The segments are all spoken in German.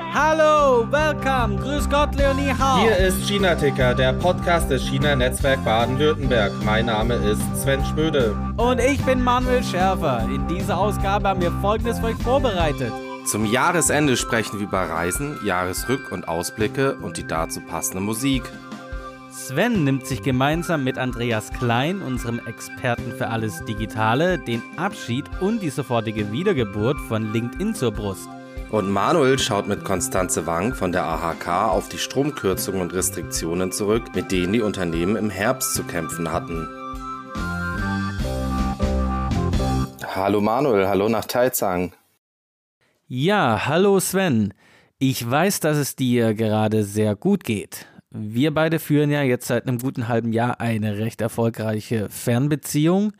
Hallo, welcome, grüß Gott, Leonie Hau. Hier ist China Ticker, der Podcast des China Netzwerk Baden-Württemberg. Mein Name ist Sven Schmöde. Und ich bin Manuel Schärfer. In dieser Ausgabe haben wir Folgendes für euch vorbereitet. Zum Jahresende sprechen wir über Reisen, Jahresrück- und Ausblicke und die dazu passende Musik. Sven nimmt sich gemeinsam mit Andreas Klein, unserem Experten für alles Digitale, den Abschied und die sofortige Wiedergeburt von LinkedIn zur Brust. Und Manuel schaut mit Konstanze Wang von der AHK auf die Stromkürzungen und Restriktionen zurück, mit denen die Unternehmen im Herbst zu kämpfen hatten. Hallo Manuel, hallo nach Taizang. Ja, hallo Sven. Ich weiß, dass es dir gerade sehr gut geht. Wir beide führen ja jetzt seit einem guten halben Jahr eine recht erfolgreiche Fernbeziehung.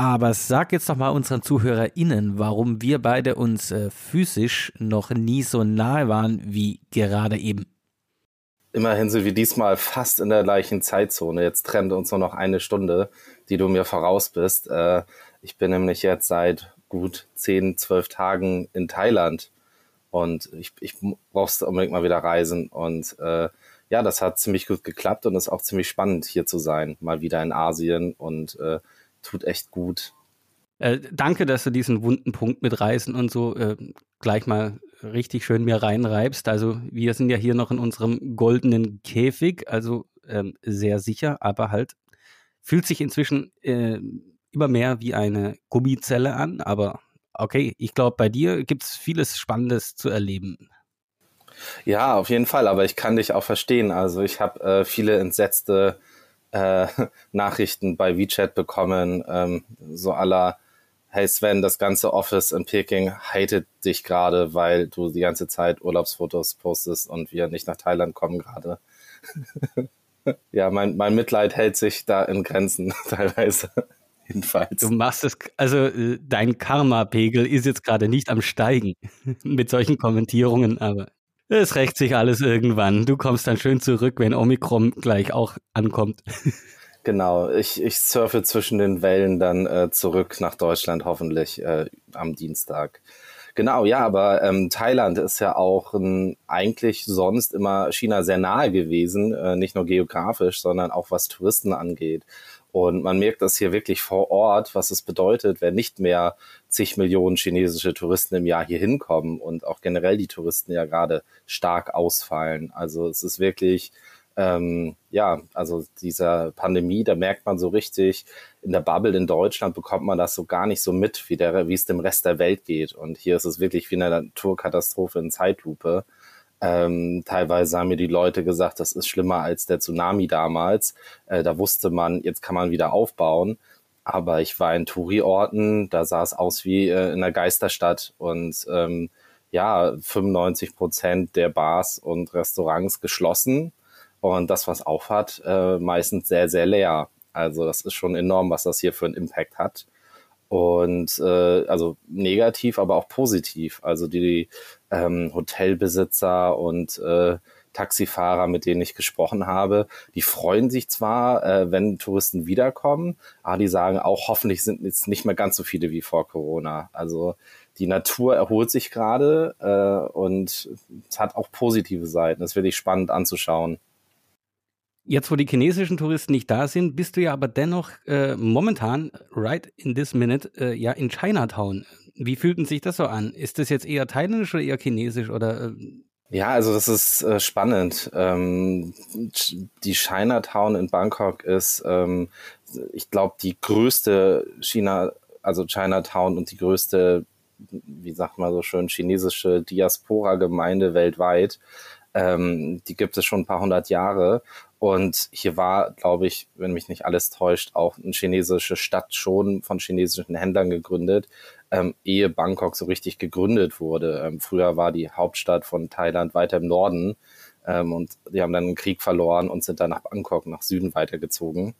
Aber sag jetzt doch mal unseren ZuhörerInnen, warum wir beide uns äh, physisch noch nie so nahe waren wie gerade eben. Immerhin sind wir diesmal fast in der gleichen Zeitzone. Jetzt trennt uns nur noch eine Stunde, die du mir voraus bist. Äh, ich bin nämlich jetzt seit gut zehn, zwölf Tagen in Thailand und ich, ich brauchste unbedingt mal wieder reisen. Und äh, ja, das hat ziemlich gut geklappt und ist auch ziemlich spannend hier zu sein, mal wieder in Asien und äh, tut echt gut. Äh, danke, dass du diesen wunden Punkt mit Reisen und so äh, gleich mal richtig schön mir reinreibst. Also wir sind ja hier noch in unserem goldenen Käfig, also ähm, sehr sicher, aber halt fühlt sich inzwischen äh, immer mehr wie eine Gummizelle an. Aber okay, ich glaube, bei dir gibt es vieles Spannendes zu erleben. Ja, auf jeden Fall, aber ich kann dich auch verstehen. Also ich habe äh, viele entsetzte äh, Nachrichten bei WeChat bekommen, ähm, so aller Hey Sven, das ganze Office in Peking hatet dich gerade, weil du die ganze Zeit Urlaubsfotos postest und wir nicht nach Thailand kommen gerade. ja, mein, mein Mitleid hält sich da in Grenzen teilweise. Jedenfalls. Du machst es, also äh, dein Karma-Pegel ist jetzt gerade nicht am Steigen mit solchen Kommentierungen, aber es rächt sich alles irgendwann. Du kommst dann schön zurück, wenn Omikron gleich auch ankommt. Genau, ich, ich surfe zwischen den Wellen dann äh, zurück nach Deutschland, hoffentlich äh, am Dienstag. Genau, ja, aber ähm, Thailand ist ja auch ähm, eigentlich sonst immer China sehr nahe gewesen, äh, nicht nur geografisch, sondern auch was Touristen angeht. Und man merkt das hier wirklich vor Ort, was es bedeutet, wenn nicht mehr zig Millionen chinesische Touristen im Jahr hier hinkommen und auch generell die Touristen ja gerade stark ausfallen. Also es ist wirklich, ähm, ja, also dieser Pandemie, da merkt man so richtig, in der Bubble in Deutschland bekommt man das so gar nicht so mit, wie, der, wie es dem Rest der Welt geht. Und hier ist es wirklich wie eine Naturkatastrophe in Zeitlupe. Ähm, teilweise haben mir die Leute gesagt, das ist schlimmer als der Tsunami damals. Äh, da wusste man, jetzt kann man wieder aufbauen. Aber ich war in Touri-Orten, da sah es aus wie äh, in einer Geisterstadt und ähm, ja, 95 Prozent der Bars und Restaurants geschlossen und das, was aufhat, äh, meistens sehr, sehr leer. Also das ist schon enorm, was das hier für einen Impact hat. Und äh, also negativ, aber auch positiv. Also die ähm, Hotelbesitzer und äh, Taxifahrer, mit denen ich gesprochen habe, die freuen sich zwar, äh, wenn Touristen wiederkommen, aber die sagen auch, hoffentlich sind jetzt nicht mehr ganz so viele wie vor Corona. Also die Natur erholt sich gerade äh, und es hat auch positive Seiten. Das finde ich spannend anzuschauen. Jetzt, wo die chinesischen Touristen nicht da sind, bist du ja aber dennoch äh, momentan, right in this minute, äh, ja in Chinatown. Wie fühlt sich das so an? Ist das jetzt eher thailändisch oder eher chinesisch oder? Äh? Ja, also das ist äh, spannend. Ähm, die Chinatown in Bangkok ist, ähm, ich glaube, die größte China, also Chinatown und die größte, wie sagt man so schön, chinesische Diaspora-Gemeinde weltweit. Ähm, die gibt es schon ein paar hundert Jahre und hier war, glaube ich, wenn mich nicht alles täuscht, auch eine chinesische Stadt schon von chinesischen Händlern gegründet, ähm, ehe Bangkok so richtig gegründet wurde. Ähm, früher war die Hauptstadt von Thailand weiter im Norden ähm, und die haben dann einen Krieg verloren und sind dann nach Bangkok, nach Süden weitergezogen.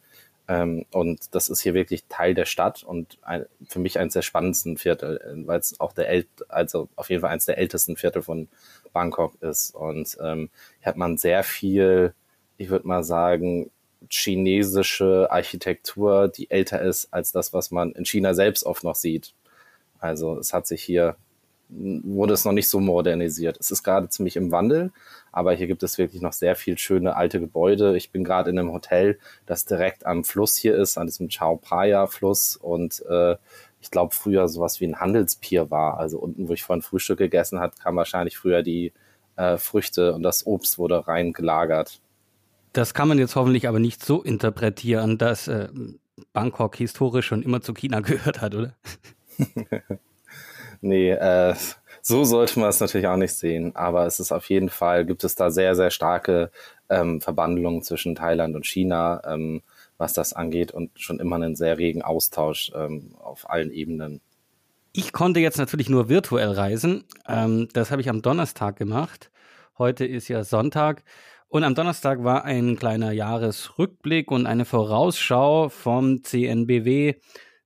Ähm, und das ist hier wirklich Teil der Stadt und ein, für mich eines der spannendsten Viertel, äh, weil es auch der, El also auf jeden Fall eines der ältesten Viertel von Bangkok ist. Und ähm, hier hat man sehr viel ich würde mal sagen, chinesische Architektur, die älter ist als das, was man in China selbst oft noch sieht. Also es hat sich hier wurde es noch nicht so modernisiert. Es ist gerade ziemlich im Wandel, aber hier gibt es wirklich noch sehr viel schöne alte Gebäude. Ich bin gerade in einem Hotel, das direkt am Fluss hier ist, an diesem Chao Phraya Fluss und äh, ich glaube früher sowas wie ein Handelspier war. Also unten, wo ich vorhin Frühstück gegessen hat, kam wahrscheinlich früher die äh, Früchte und das Obst wurde rein gelagert. Das kann man jetzt hoffentlich aber nicht so interpretieren, dass äh, Bangkok historisch schon immer zu China gehört hat, oder? nee, äh, so sollte man es natürlich auch nicht sehen. Aber es ist auf jeden Fall, gibt es da sehr, sehr starke ähm, Verbandlungen zwischen Thailand und China, ähm, was das angeht und schon immer einen sehr regen Austausch ähm, auf allen Ebenen. Ich konnte jetzt natürlich nur virtuell reisen. Ähm, das habe ich am Donnerstag gemacht. Heute ist ja Sonntag. Und am Donnerstag war ein kleiner Jahresrückblick und eine Vorausschau vom CNBW.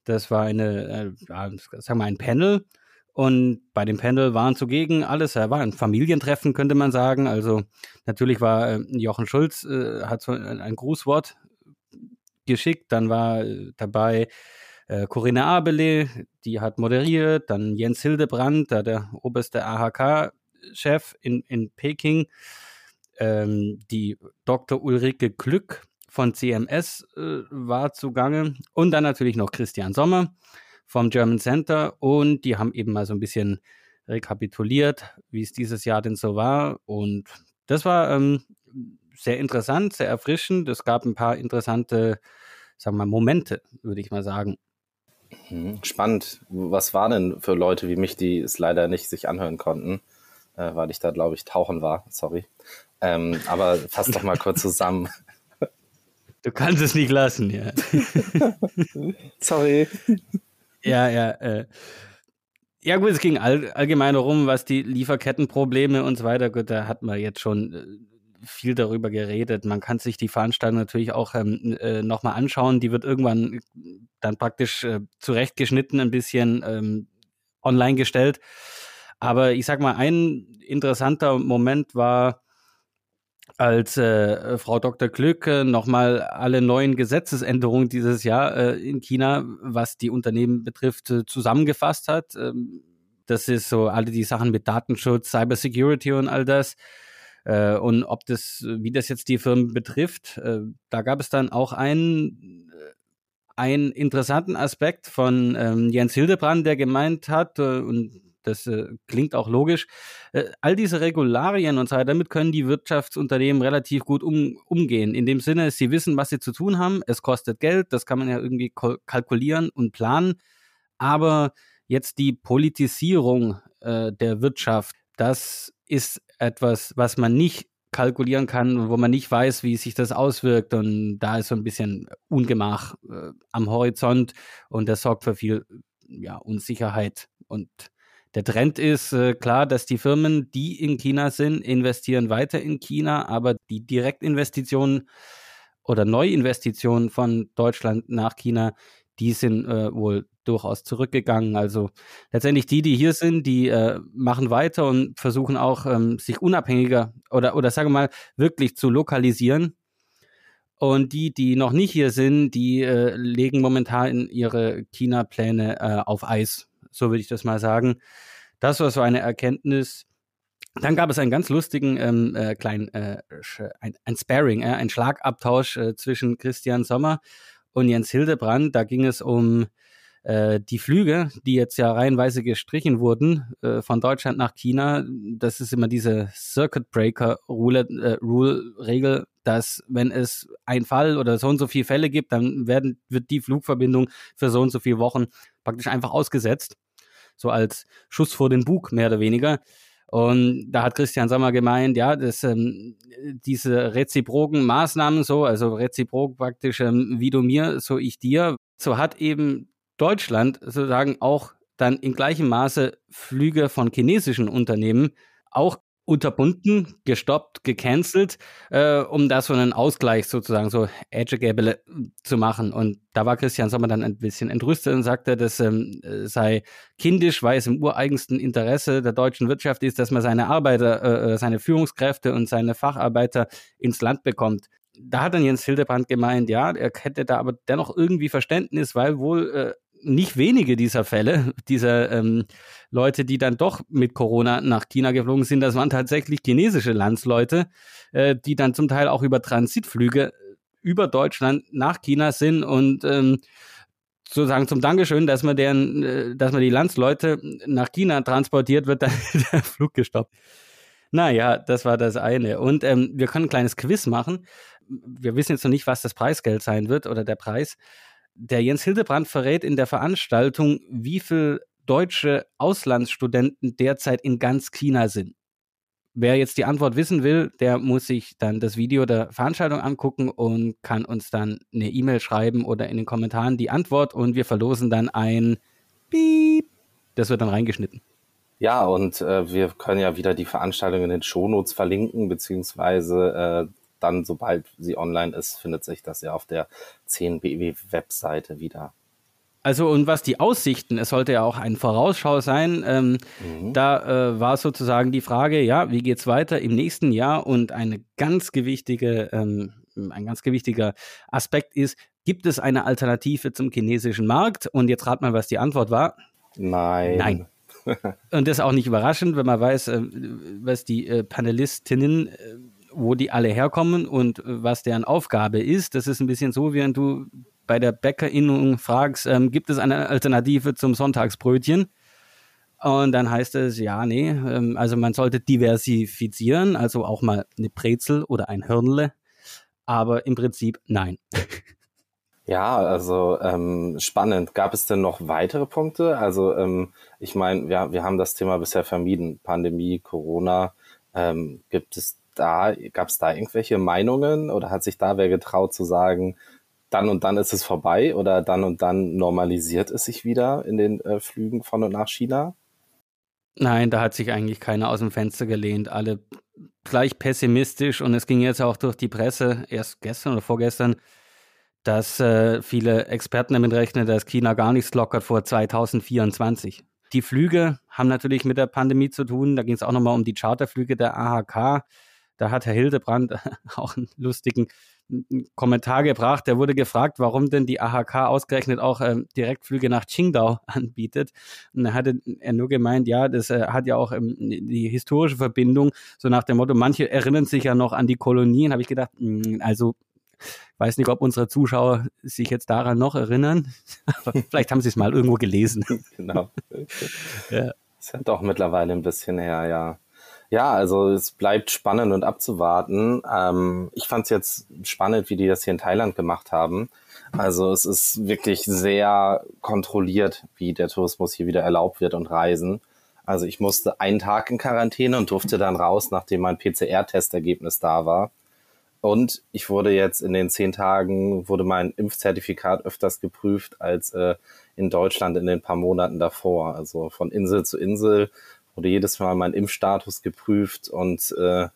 Das war eine, äh, sagen wir ein Panel. Und bei dem Panel waren zugegen alles, er war ein Familientreffen, könnte man sagen. Also natürlich war äh, Jochen Schulz, äh, hat so ein, ein, Grußwort geschickt. Dann war äh, dabei äh, Corinna Abele, die hat moderiert. Dann Jens Hildebrand, der oberste AHK-Chef in, in Peking ähm, die Dr. Ulrike Glück von CMS äh, war zugange und dann natürlich noch Christian Sommer vom German Center und die haben eben mal so ein bisschen rekapituliert, wie es dieses Jahr denn so war und das war ähm, sehr interessant, sehr erfrischend. Es gab ein paar interessante, sagen wir mal, Momente, würde ich mal sagen. Mhm, spannend. Was war denn für Leute wie mich, die es leider nicht sich anhören konnten, äh, weil ich da, glaube ich, tauchen war. Sorry. Ähm, aber fass doch mal kurz zusammen. Du kannst es nicht lassen, ja. Sorry. Ja, ja. Äh. Ja gut, es ging all, allgemein darum, was die Lieferkettenprobleme und so weiter, gut, da hat man jetzt schon äh, viel darüber geredet. Man kann sich die Veranstaltung natürlich auch ähm, äh, nochmal anschauen. Die wird irgendwann dann praktisch äh, zurechtgeschnitten, ein bisschen ähm, online gestellt. Aber ich sag mal, ein interessanter Moment war, als äh, Frau Dr. Glück äh, nochmal alle neuen Gesetzesänderungen dieses Jahr äh, in China, was die Unternehmen betrifft, äh, zusammengefasst hat. Ähm, das ist so alle die Sachen mit Datenschutz, Cybersecurity und all das. Äh, und ob das, wie das jetzt die Firmen betrifft, äh, da gab es dann auch einen, äh, einen interessanten Aspekt von ähm, Jens Hildebrand, der gemeint hat, und das äh, klingt auch logisch. Äh, all diese Regularien und so weiter, damit können die Wirtschaftsunternehmen relativ gut um, umgehen. In dem Sinne, sie wissen, was sie zu tun haben. Es kostet Geld, das kann man ja irgendwie kalkulieren und planen. Aber jetzt die Politisierung äh, der Wirtschaft, das ist etwas, was man nicht kalkulieren kann, wo man nicht weiß, wie sich das auswirkt. Und da ist so ein bisschen Ungemach äh, am Horizont und das sorgt für viel ja, Unsicherheit. Und der Trend ist äh, klar, dass die Firmen, die in China sind, investieren weiter in China, aber die Direktinvestitionen oder Neuinvestitionen von Deutschland nach China, die sind äh, wohl durchaus zurückgegangen. Also letztendlich die, die hier sind, die äh, machen weiter und versuchen auch, ähm, sich unabhängiger oder, oder sagen wir mal, wirklich zu lokalisieren. Und die, die noch nicht hier sind, die äh, legen momentan ihre China-Pläne äh, auf Eis so würde ich das mal sagen. Das war so eine Erkenntnis. Dann gab es einen ganz lustigen ähm, äh, kleinen äh, ein, ein Sparring, äh, ein Schlagabtausch äh, zwischen Christian Sommer und Jens Hildebrand. Da ging es um äh, die Flüge, die jetzt ja reihenweise gestrichen wurden äh, von Deutschland nach China. Das ist immer diese Circuit Breaker Rule, äh, Rule Regel, dass wenn es ein Fall oder so und so viele Fälle gibt, dann werden wird die Flugverbindung für so und so viele Wochen praktisch einfach ausgesetzt so als Schuss vor den Bug, mehr oder weniger. Und da hat Christian Sommer gemeint, ja, dass ähm, diese reziproken Maßnahmen so, also reziprok praktisch, ähm, wie du mir, so ich dir, so hat eben Deutschland sozusagen auch dann in gleichem Maße Flüge von chinesischen Unternehmen auch unterbunden, gestoppt, gecancelt, äh, um da so einen Ausgleich sozusagen, so Edgeable zu machen. Und da war Christian Sommer dann ein bisschen entrüstet und sagte, das ähm, sei kindisch, weil es im ureigensten Interesse der deutschen Wirtschaft ist, dass man seine Arbeiter, äh, äh, seine Führungskräfte und seine Facharbeiter ins Land bekommt. Da hat dann Jens Hildebrand gemeint, ja, er hätte da aber dennoch irgendwie Verständnis, weil wohl äh, nicht wenige dieser Fälle, dieser ähm, Leute, die dann doch mit Corona nach China geflogen sind, das waren tatsächlich chinesische Landsleute, äh, die dann zum Teil auch über Transitflüge über Deutschland nach China sind und ähm, sozusagen zum Dankeschön, dass man deren, äh, dass man die Landsleute nach China transportiert, wird dann der Flug gestoppt. Naja, das war das eine. Und ähm, wir können ein kleines Quiz machen. Wir wissen jetzt noch nicht, was das Preisgeld sein wird oder der Preis. Der Jens Hildebrand verrät in der Veranstaltung, wie viel deutsche Auslandsstudenten derzeit in ganz China sind. Wer jetzt die Antwort wissen will, der muss sich dann das Video der Veranstaltung angucken und kann uns dann eine E-Mail schreiben oder in den Kommentaren die Antwort und wir verlosen dann ein Piep. Das wird dann reingeschnitten. Ja, und äh, wir können ja wieder die Veranstaltung in den Shownotes verlinken, beziehungsweise äh, dann, sobald sie online ist, findet sich das ja auf der 10BW-Webseite wieder. Also und was die Aussichten, es sollte ja auch ein Vorausschau sein, ähm, mhm. da äh, war sozusagen die Frage, ja, wie geht's weiter im nächsten Jahr? Und eine ganz gewichtige, ähm, ein ganz gewichtiger Aspekt ist, gibt es eine Alternative zum chinesischen Markt? Und jetzt rat mal, was die Antwort war. Nein. Nein. und das ist auch nicht überraschend, wenn man weiß, äh, was die äh, Panelistinnen äh, wo die alle herkommen und äh, was deren Aufgabe ist. Das ist ein bisschen so, wie wenn du bei der Bäckerinnung fragst, ähm, gibt es eine Alternative zum Sonntagsbrötchen? Und dann heißt es, ja, nee, ähm, also man sollte diversifizieren, also auch mal eine Brezel oder ein Hirnle, aber im Prinzip nein. Ja, also ähm, spannend. Gab es denn noch weitere Punkte? Also ähm, ich meine, wir, wir haben das Thema bisher vermieden. Pandemie, Corona. Ähm, gibt es da, gab es da irgendwelche Meinungen oder hat sich da wer getraut zu sagen, dann und dann ist es vorbei oder dann und dann normalisiert es sich wieder in den äh, Flügen von und nach China? Nein, da hat sich eigentlich keiner aus dem Fenster gelehnt. Alle gleich pessimistisch und es ging jetzt auch durch die Presse, erst gestern oder vorgestern, dass äh, viele Experten damit rechnen, dass China gar nichts lockert vor 2024. Die Flüge haben natürlich mit der Pandemie zu tun. Da ging es auch nochmal um die Charterflüge der AHK. Da hat Herr Hildebrand auch einen lustigen Kommentar gebracht. Der wurde gefragt, warum denn die AHK ausgerechnet auch ähm, Direktflüge nach Qingdao anbietet. Und da hatte er nur gemeint, ja, das äh, hat ja auch ähm, die historische Verbindung, so nach dem Motto, manche erinnern sich ja noch an die Kolonien. Habe ich gedacht, mh, hm, also weiß nicht, ob unsere Zuschauer sich jetzt daran noch erinnern, aber vielleicht haben sie es mal irgendwo gelesen. genau. ja. Das ist ja doch mittlerweile ein bisschen her, ja. Ja, also es bleibt spannend und abzuwarten. Ähm, ich fand es jetzt spannend, wie die das hier in Thailand gemacht haben. Also es ist wirklich sehr kontrolliert, wie der Tourismus hier wieder erlaubt wird und Reisen. Also ich musste einen Tag in Quarantäne und durfte dann raus, nachdem mein PCR-Testergebnis da war. Und ich wurde jetzt in den zehn Tagen, wurde mein Impfzertifikat öfters geprüft als äh, in Deutschland in den paar Monaten davor. Also von Insel zu Insel wurde jedes Mal mein Impfstatus geprüft und äh,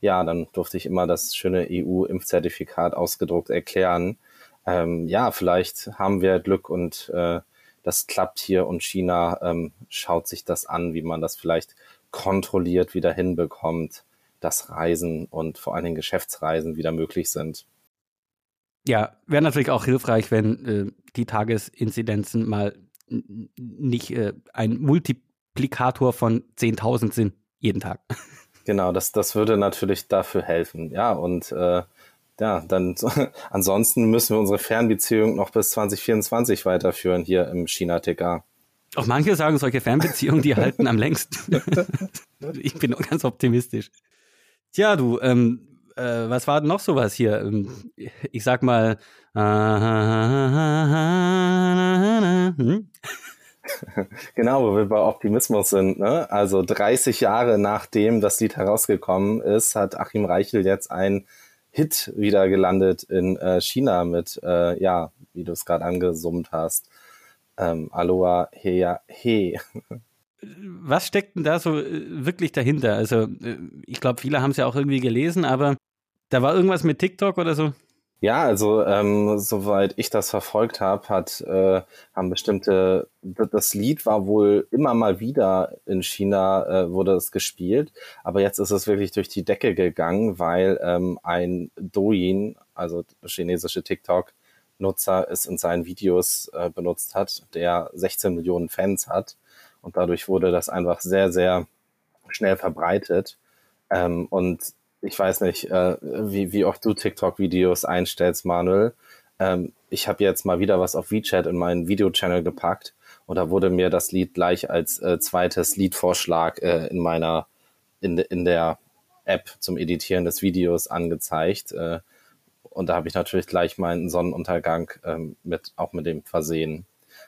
ja, dann durfte ich immer das schöne EU-Impfzertifikat ausgedruckt erklären. Ähm, ja, vielleicht haben wir Glück und äh, das klappt hier und China ähm, schaut sich das an, wie man das vielleicht kontrolliert wieder hinbekommt, dass Reisen und vor allen Dingen Geschäftsreisen wieder möglich sind. Ja, wäre natürlich auch hilfreich, wenn äh, die Tagesinzidenzen mal nicht äh, ein Multi Multiplikator von 10.000 sind jeden Tag. Genau, das, das würde natürlich dafür helfen. Ja, und äh, ja, dann ansonsten müssen wir unsere Fernbeziehung noch bis 2024 weiterführen hier im China-TK. Auch manche sagen, solche Fernbeziehungen, die halten am längsten. ich bin ganz optimistisch. Tja, du, ähm, äh, was war denn noch sowas hier? Ähm, ich sag mal, äh, hm? genau, wo wir bei Optimismus sind. Ne? Also 30 Jahre nachdem das Lied herausgekommen ist, hat Achim Reichel jetzt ein Hit wieder gelandet in äh, China mit, äh, ja, wie du es gerade angesummt hast. Ähm, Aloha Heya He. Was steckt denn da so äh, wirklich dahinter? Also, äh, ich glaube, viele haben es ja auch irgendwie gelesen, aber da war irgendwas mit TikTok oder so? Ja, also ähm, soweit ich das verfolgt habe, hat äh, haben bestimmte das Lied war wohl immer mal wieder in China äh, wurde es gespielt, aber jetzt ist es wirklich durch die Decke gegangen, weil ähm, ein Douyin, also chinesische TikTok, Nutzer es in seinen Videos äh, benutzt hat, der 16 Millionen Fans hat. Und dadurch wurde das einfach sehr, sehr schnell verbreitet. Ähm, und ich weiß nicht, äh, wie, wie oft du TikTok-Videos einstellst, Manuel. Ähm, ich habe jetzt mal wieder was auf WeChat in meinen Video-Channel gepackt und da wurde mir das Lied gleich als äh, zweites Liedvorschlag äh, in meiner, in, in der App zum Editieren des Videos angezeigt. Äh, und da habe ich natürlich gleich meinen Sonnenuntergang ähm, mit, auch mit dem versehen.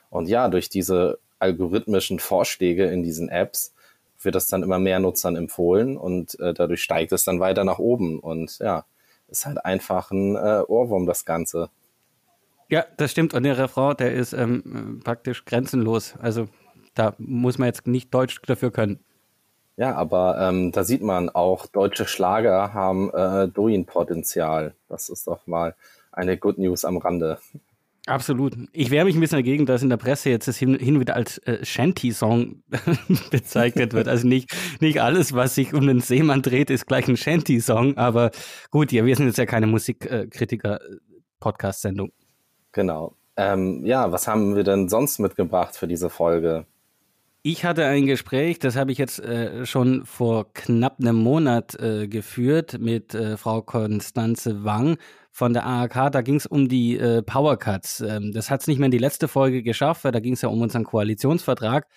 Und ja, durch diese algorithmischen Vorschläge in diesen Apps wird das dann immer mehr Nutzern empfohlen und äh, dadurch steigt es dann weiter nach oben. Und ja, ist halt einfach ein äh, Ohrwurm, das Ganze. Ja, das stimmt. Und der Refrain, der ist ähm, praktisch grenzenlos. Also da muss man jetzt nicht Deutsch dafür können. Ja, aber ähm, da sieht man auch, deutsche Schlager haben äh, Doing-Potenzial. Das ist doch mal eine Good News am Rande. Absolut. Ich wehre mich ein bisschen dagegen, dass in der Presse jetzt das hin, hin wieder als äh, Shanty-Song bezeichnet wird. Also nicht, nicht alles, was sich um den Seemann dreht, ist gleich ein Shanty-Song. Aber gut, ja, wir sind jetzt ja keine Musikkritiker-Podcast-Sendung. Genau. Ähm, ja, was haben wir denn sonst mitgebracht für diese Folge? Ich hatte ein Gespräch, das habe ich jetzt äh, schon vor knapp einem Monat äh, geführt mit äh, Frau Konstanze Wang von der AAK. Da ging es um die äh, Power Cuts. Ähm, das hat es nicht mehr in die letzte Folge geschafft, weil da ging es ja um unseren Koalitionsvertrag.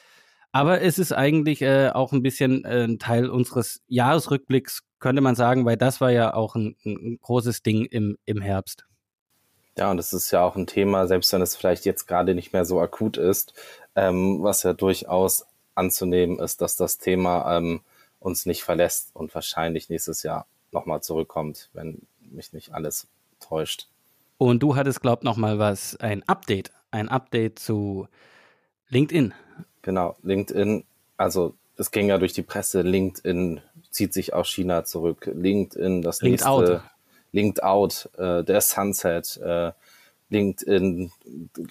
Aber es ist eigentlich äh, auch ein bisschen äh, ein Teil unseres Jahresrückblicks, könnte man sagen, weil das war ja auch ein, ein großes Ding im, im Herbst. Ja, und das ist ja auch ein Thema, selbst wenn es vielleicht jetzt gerade nicht mehr so akut ist, ähm, was ja durchaus anzunehmen ist, dass das Thema ähm, uns nicht verlässt und wahrscheinlich nächstes Jahr nochmal zurückkommt, wenn mich nicht alles täuscht. Und du hattest, glaub noch mal was, ein Update, ein Update zu LinkedIn. Genau, LinkedIn, also es ging ja durch die Presse, LinkedIn zieht sich aus China zurück, LinkedIn, das Linked nächste. Linked Out, äh, der Sunset, äh, LinkedIn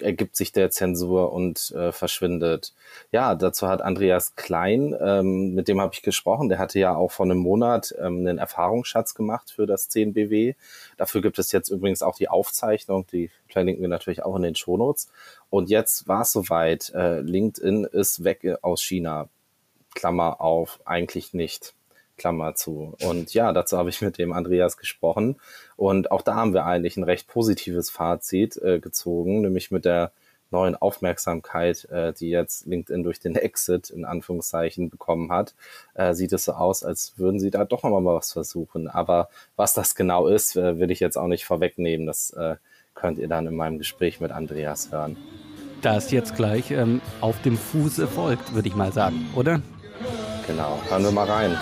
ergibt sich der Zensur und äh, verschwindet. Ja, dazu hat Andreas Klein, ähm, mit dem habe ich gesprochen, der hatte ja auch vor einem Monat ähm, einen Erfahrungsschatz gemacht für das 10BW. Dafür gibt es jetzt übrigens auch die Aufzeichnung, die verlinken wir natürlich auch in den Shownotes. Und jetzt war es soweit, äh, LinkedIn ist weg aus China. Klammer auf, eigentlich nicht. Klammer zu. Und ja, dazu habe ich mit dem Andreas gesprochen. Und auch da haben wir eigentlich ein recht positives Fazit äh, gezogen, nämlich mit der neuen Aufmerksamkeit, äh, die jetzt LinkedIn durch den Exit in Anführungszeichen bekommen hat, äh, sieht es so aus, als würden sie da doch nochmal mal was versuchen. Aber was das genau ist, äh, will ich jetzt auch nicht vorwegnehmen. Das äh, könnt ihr dann in meinem Gespräch mit Andreas hören. Das jetzt gleich ähm, auf dem Fuße folgt, würde ich mal sagen, oder? Genau, hören wir mal rein.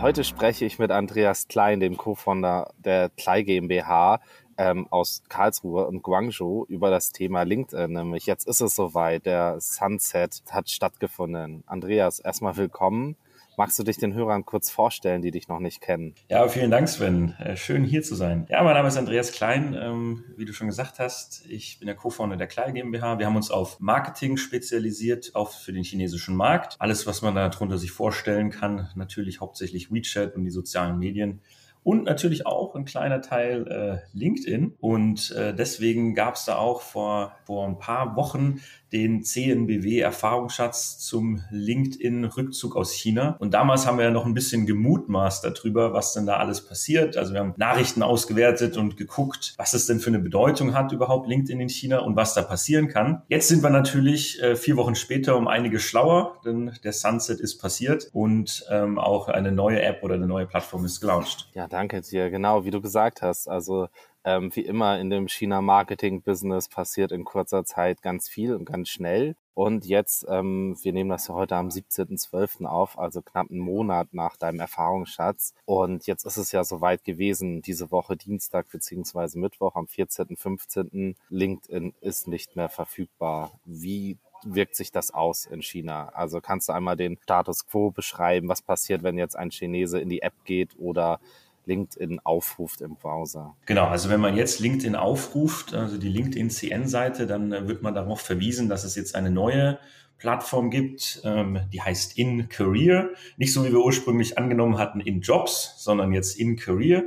Heute spreche ich mit Andreas Klein, dem Co-Founder der Klei GmbH ähm, aus Karlsruhe und Guangzhou über das Thema LinkedIn. Nämlich jetzt ist es soweit, der Sunset hat stattgefunden. Andreas, erstmal willkommen. Magst du dich den Hörern kurz vorstellen, die dich noch nicht kennen? Ja, vielen Dank, Sven. Äh, schön hier zu sein. Ja, mein Name ist Andreas Klein. Ähm, wie du schon gesagt hast, ich bin der Co-Founder der Klein GmbH. Wir haben uns auf Marketing spezialisiert, auch für den chinesischen Markt. Alles, was man darunter sich vorstellen kann, natürlich hauptsächlich WeChat und die sozialen Medien und natürlich auch ein kleiner Teil äh, LinkedIn. Und äh, deswegen gab es da auch vor, vor ein paar Wochen den CNBW-Erfahrungsschatz zum LinkedIn-Rückzug aus China. Und damals haben wir ja noch ein bisschen gemutmaßt darüber, was denn da alles passiert. Also wir haben Nachrichten ausgewertet und geguckt, was es denn für eine Bedeutung hat überhaupt LinkedIn in China und was da passieren kann. Jetzt sind wir natürlich äh, vier Wochen später um einige schlauer, denn der Sunset ist passiert und ähm, auch eine neue App oder eine neue Plattform ist gelauncht. Ja, danke dir. Genau, wie du gesagt hast. Also ähm, wie immer in dem China-Marketing-Business passiert in kurzer Zeit ganz viel und ganz schnell. Und jetzt, ähm, wir nehmen das ja heute am 17.12. auf, also knapp einen Monat nach deinem Erfahrungsschatz. Und jetzt ist es ja soweit gewesen, diese Woche Dienstag beziehungsweise Mittwoch am 14.15. LinkedIn ist nicht mehr verfügbar. Wie wirkt sich das aus in China? Also kannst du einmal den Status quo beschreiben? Was passiert, wenn jetzt ein Chinese in die App geht oder LinkedIn aufruft im Browser. Genau, also wenn man jetzt LinkedIn aufruft, also die LinkedIn CN-Seite, dann äh, wird man darauf verwiesen, dass es jetzt eine neue Plattform gibt, ähm, die heißt In Career. Nicht so wie wir ursprünglich angenommen hatten in Jobs, sondern jetzt In Career.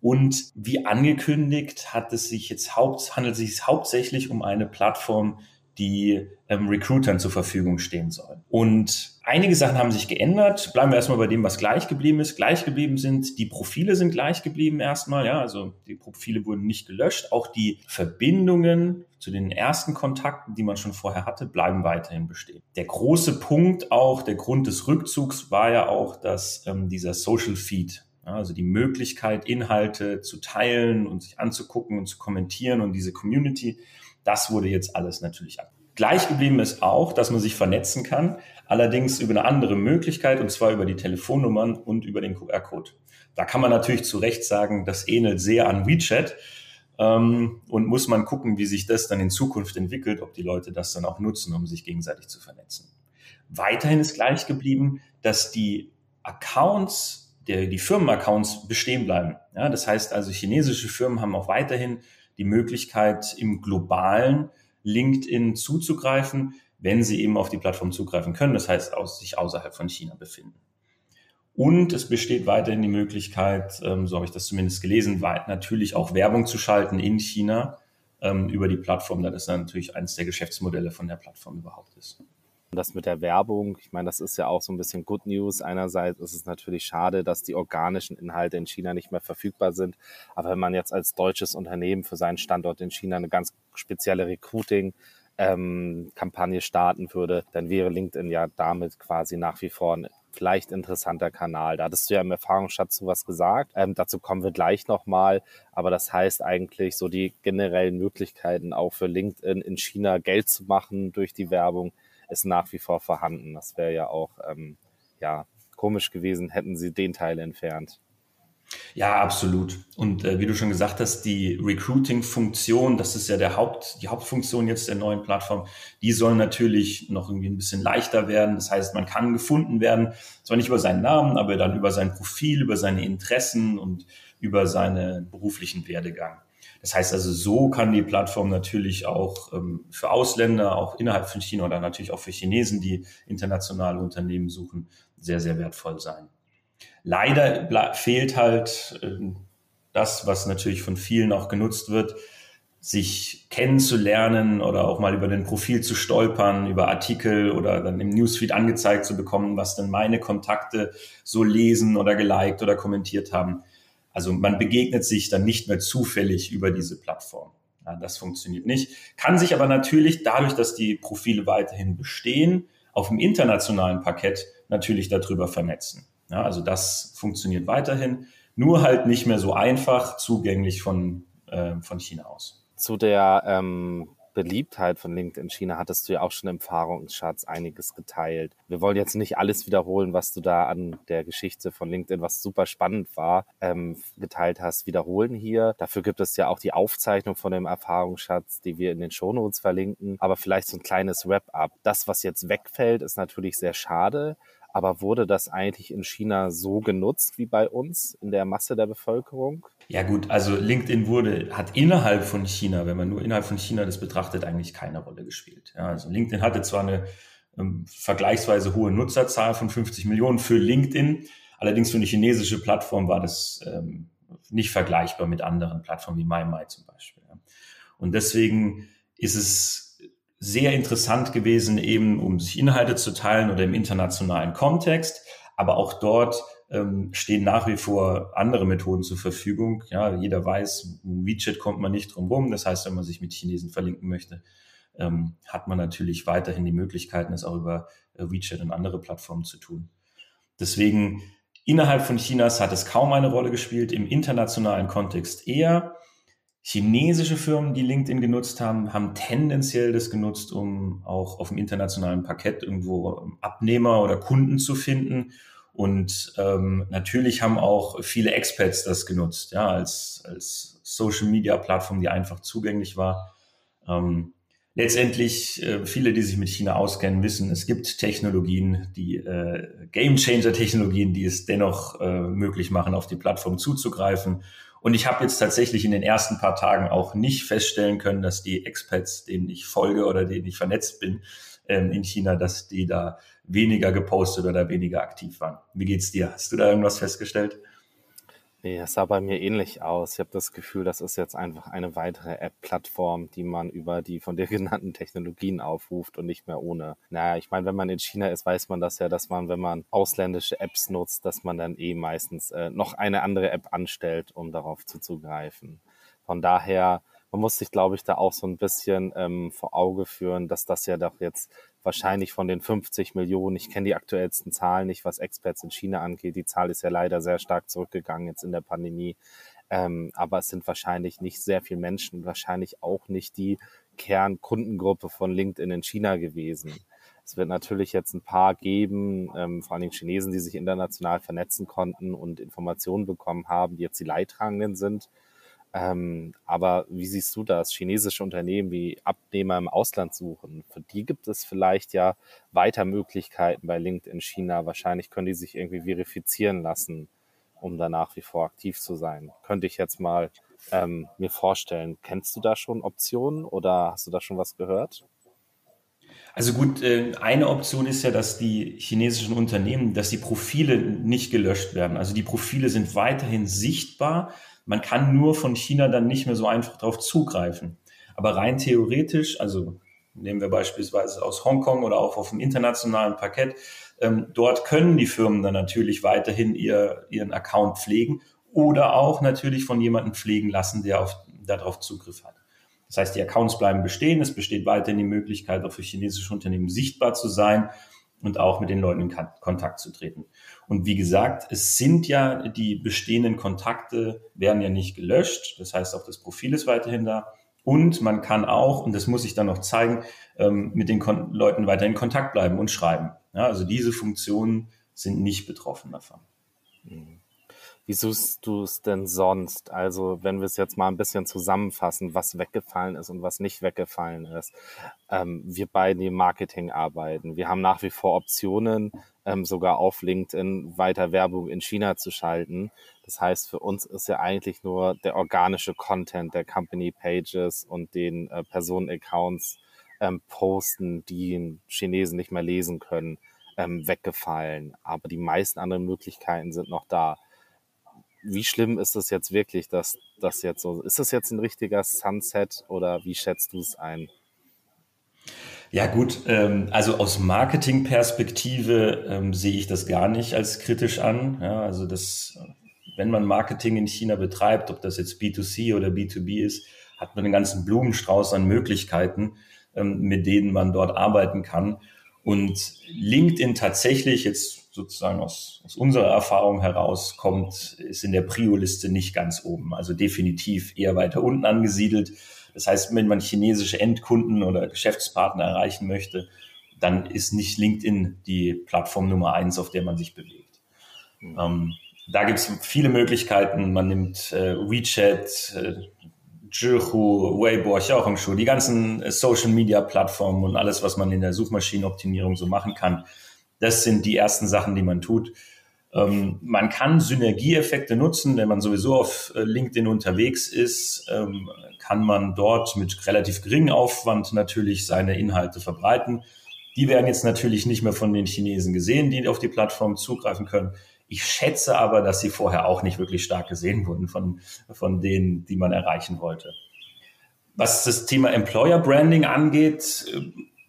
Und wie angekündigt hat es sich jetzt haupt, handelt es sich hauptsächlich um eine Plattform, die ähm, Recruitern zur Verfügung stehen soll. Und einige Sachen haben sich geändert. Bleiben wir erstmal bei dem, was gleich geblieben ist. Gleich geblieben sind, die Profile sind gleich geblieben erstmal, ja, also die Profile wurden nicht gelöscht. Auch die Verbindungen zu den ersten Kontakten, die man schon vorher hatte, bleiben weiterhin bestehen. Der große Punkt auch, der Grund des Rückzugs war ja auch, dass ähm, dieser Social Feed also die Möglichkeit, Inhalte zu teilen und sich anzugucken und zu kommentieren und diese Community, das wurde jetzt alles natürlich ab. Gleich geblieben ist auch, dass man sich vernetzen kann, allerdings über eine andere Möglichkeit, und zwar über die Telefonnummern und über den QR-Code. Da kann man natürlich zu Recht sagen, das ähnelt sehr an WeChat. Ähm, und muss man gucken, wie sich das dann in Zukunft entwickelt, ob die Leute das dann auch nutzen, um sich gegenseitig zu vernetzen. Weiterhin ist gleich geblieben, dass die Accounts, der, die Firmenaccounts bestehen bleiben. Ja, das heißt also, chinesische Firmen haben auch weiterhin die Möglichkeit, im globalen LinkedIn zuzugreifen, wenn sie eben auf die Plattform zugreifen können, das heißt, aus, sich außerhalb von China befinden. Und es besteht weiterhin die Möglichkeit, ähm, so habe ich das zumindest gelesen, natürlich auch Werbung zu schalten in China ähm, über die Plattform, da das natürlich eines der Geschäftsmodelle von der Plattform überhaupt ist. Das mit der Werbung, ich meine, das ist ja auch so ein bisschen Good News. Einerseits ist es natürlich schade, dass die organischen Inhalte in China nicht mehr verfügbar sind. Aber wenn man jetzt als deutsches Unternehmen für seinen Standort in China eine ganz spezielle Recruiting Kampagne starten würde, dann wäre LinkedIn ja damit quasi nach wie vor ein vielleicht interessanter Kanal. Da hattest du ja im Erfahrungsschatz sowas gesagt. Ähm, dazu kommen wir gleich nochmal. Aber das heißt eigentlich so die generellen Möglichkeiten auch für LinkedIn in China Geld zu machen durch die Werbung ist nach wie vor vorhanden. Das wäre ja auch ähm, ja, komisch gewesen, hätten sie den Teil entfernt. Ja, absolut. Und äh, wie du schon gesagt hast, die Recruiting-Funktion, das ist ja der Haupt, die Hauptfunktion jetzt der neuen Plattform, die soll natürlich noch irgendwie ein bisschen leichter werden. Das heißt, man kann gefunden werden, zwar nicht über seinen Namen, aber dann über sein Profil, über seine Interessen und über seinen beruflichen Werdegang. Das heißt also, so kann die Plattform natürlich auch ähm, für Ausländer, auch innerhalb von China oder natürlich auch für Chinesen, die internationale Unternehmen suchen, sehr, sehr wertvoll sein. Leider fehlt halt äh, das, was natürlich von vielen auch genutzt wird, sich kennenzulernen oder auch mal über den Profil zu stolpern, über Artikel oder dann im Newsfeed angezeigt zu bekommen, was denn meine Kontakte so lesen oder geliked oder kommentiert haben. Also man begegnet sich dann nicht mehr zufällig über diese Plattform. Ja, das funktioniert nicht. Kann sich aber natürlich dadurch, dass die Profile weiterhin bestehen, auf dem internationalen Parkett natürlich darüber vernetzen. Ja, also das funktioniert weiterhin, nur halt nicht mehr so einfach zugänglich von, äh, von China aus. Zu der ähm, Beliebtheit von LinkedIn China hattest du ja auch schon im Erfahrungsschatz einiges geteilt. Wir wollen jetzt nicht alles wiederholen, was du da an der Geschichte von LinkedIn, was super spannend war, ähm, geteilt hast, wiederholen hier. Dafür gibt es ja auch die Aufzeichnung von dem Erfahrungsschatz, die wir in den Shownotes verlinken. Aber vielleicht so ein kleines Wrap-up. Das, was jetzt wegfällt, ist natürlich sehr schade. Aber wurde das eigentlich in China so genutzt wie bei uns in der Masse der Bevölkerung? Ja gut, also LinkedIn wurde, hat innerhalb von China, wenn man nur innerhalb von China das betrachtet, eigentlich keine Rolle gespielt. Ja, also LinkedIn hatte zwar eine ähm, vergleichsweise hohe Nutzerzahl von 50 Millionen für LinkedIn, allerdings für eine chinesische Plattform war das ähm, nicht vergleichbar mit anderen Plattformen wie MyMy zum Beispiel. Ja. Und deswegen ist es sehr interessant gewesen, eben um sich Inhalte zu teilen oder im internationalen Kontext. Aber auch dort ähm, stehen nach wie vor andere Methoden zur Verfügung. Ja, jeder weiß, um WeChat kommt man nicht drum rum. Das heißt, wenn man sich mit Chinesen verlinken möchte, ähm, hat man natürlich weiterhin die Möglichkeiten, es auch über äh, WeChat und andere Plattformen zu tun. Deswegen innerhalb von Chinas hat es kaum eine Rolle gespielt, im internationalen Kontext eher. Chinesische Firmen, die LinkedIn genutzt haben, haben tendenziell das genutzt, um auch auf dem internationalen Parkett irgendwo Abnehmer oder Kunden zu finden. Und ähm, natürlich haben auch viele Expats das genutzt, ja, als, als Social Media Plattform, die einfach zugänglich war. Ähm, letztendlich äh, viele, die sich mit China auskennen, wissen, es gibt Technologien, die äh, Game Changer Technologien, die es dennoch äh, möglich machen, auf die Plattform zuzugreifen. Und ich habe jetzt tatsächlich in den ersten paar Tagen auch nicht feststellen können, dass die Expats, denen ich folge oder denen ich vernetzt bin ähm, in China, dass die da weniger gepostet oder weniger aktiv waren. Wie geht's dir? Hast du da irgendwas festgestellt? Nee, es sah bei mir ähnlich aus. Ich habe das Gefühl, das ist jetzt einfach eine weitere App-Plattform, die man über die von dir genannten Technologien aufruft und nicht mehr ohne. Naja, ich meine, wenn man in China ist, weiß man das ja, dass man, wenn man ausländische Apps nutzt, dass man dann eh meistens äh, noch eine andere App anstellt, um darauf zuzugreifen. Von daher, man muss sich, glaube ich, da auch so ein bisschen ähm, vor Auge führen, dass das ja doch jetzt wahrscheinlich von den 50 Millionen, ich kenne die aktuellsten Zahlen nicht, was Experts in China angeht. Die Zahl ist ja leider sehr stark zurückgegangen jetzt in der Pandemie. Ähm, aber es sind wahrscheinlich nicht sehr viele Menschen, wahrscheinlich auch nicht die Kernkundengruppe von LinkedIn in China gewesen. Es wird natürlich jetzt ein paar geben, ähm, vor allen Dingen Chinesen, die sich international vernetzen konnten und Informationen bekommen haben, die jetzt die Leidtragenden sind. Ähm, aber wie siehst du das? Chinesische Unternehmen wie Abnehmer im Ausland suchen, für die gibt es vielleicht ja weiter Möglichkeiten bei LinkedIn China. Wahrscheinlich können die sich irgendwie verifizieren lassen, um da nach wie vor aktiv zu sein. Könnte ich jetzt mal ähm, mir vorstellen. Kennst du da schon Optionen oder hast du da schon was gehört? Also gut, äh, eine Option ist ja, dass die chinesischen Unternehmen, dass die Profile nicht gelöscht werden. Also die Profile sind weiterhin sichtbar, man kann nur von China dann nicht mehr so einfach darauf zugreifen. Aber rein theoretisch, also nehmen wir beispielsweise aus Hongkong oder auch auf dem internationalen Parkett, ähm, dort können die Firmen dann natürlich weiterhin ihr, ihren Account pflegen oder auch natürlich von jemandem pflegen lassen, der auf, darauf Zugriff hat. Das heißt, die Accounts bleiben bestehen. Es besteht weiterhin die Möglichkeit, auch für chinesische Unternehmen sichtbar zu sein und auch mit den Leuten in Kontakt zu treten. Und wie gesagt, es sind ja die bestehenden Kontakte werden ja nicht gelöscht. Das heißt, auch das Profil ist weiterhin da. Und man kann auch, und das muss ich dann noch zeigen, ähm, mit den Leuten weiter in Kontakt bleiben und schreiben. Also diese Funktionen sind nicht betroffen davon. Mhm. Wie suchst du es denn sonst? Also, wenn wir es jetzt mal ein bisschen zusammenfassen, was weggefallen ist und was nicht weggefallen ist. Ähm, wir beide, im Marketing arbeiten, wir haben nach wie vor Optionen, ähm, sogar auf LinkedIn weiter Werbung in China zu schalten. Das heißt, für uns ist ja eigentlich nur der organische Content der Company Pages und den äh, Personenaccounts ähm, posten, die Chinesen nicht mehr lesen können, ähm, weggefallen. Aber die meisten anderen Möglichkeiten sind noch da wie schlimm ist es jetzt wirklich, dass das jetzt so ist? das jetzt ein richtiger Sunset oder wie schätzt du es ein? Ja gut, ähm, also aus Marketingperspektive ähm, sehe ich das gar nicht als kritisch an. Ja, also das, wenn man Marketing in China betreibt, ob das jetzt B2C oder B2B ist, hat man einen ganzen Blumenstrauß an Möglichkeiten, ähm, mit denen man dort arbeiten kann. Und LinkedIn tatsächlich jetzt sozusagen aus, aus unserer Erfahrung heraus kommt, ist in der Prio-Liste nicht ganz oben. Also definitiv eher weiter unten angesiedelt. Das heißt, wenn man chinesische Endkunden oder Geschäftspartner erreichen möchte, dann ist nicht LinkedIn die Plattform Nummer eins, auf der man sich bewegt. Mhm. Ähm, da gibt es viele Möglichkeiten. Man nimmt äh, WeChat, äh, Zhihu, Weibo, Xiaohongshu, die ganzen äh, Social Media Plattformen und alles, was man in der Suchmaschinenoptimierung so machen kann, das sind die ersten Sachen, die man tut. Ähm, man kann Synergieeffekte nutzen, wenn man sowieso auf äh, LinkedIn unterwegs ist, ähm, kann man dort mit relativ geringem Aufwand natürlich seine Inhalte verbreiten. Die werden jetzt natürlich nicht mehr von den Chinesen gesehen, die auf die Plattform zugreifen können. Ich schätze aber, dass sie vorher auch nicht wirklich stark gesehen wurden von, von denen, die man erreichen wollte. Was das Thema Employer Branding angeht,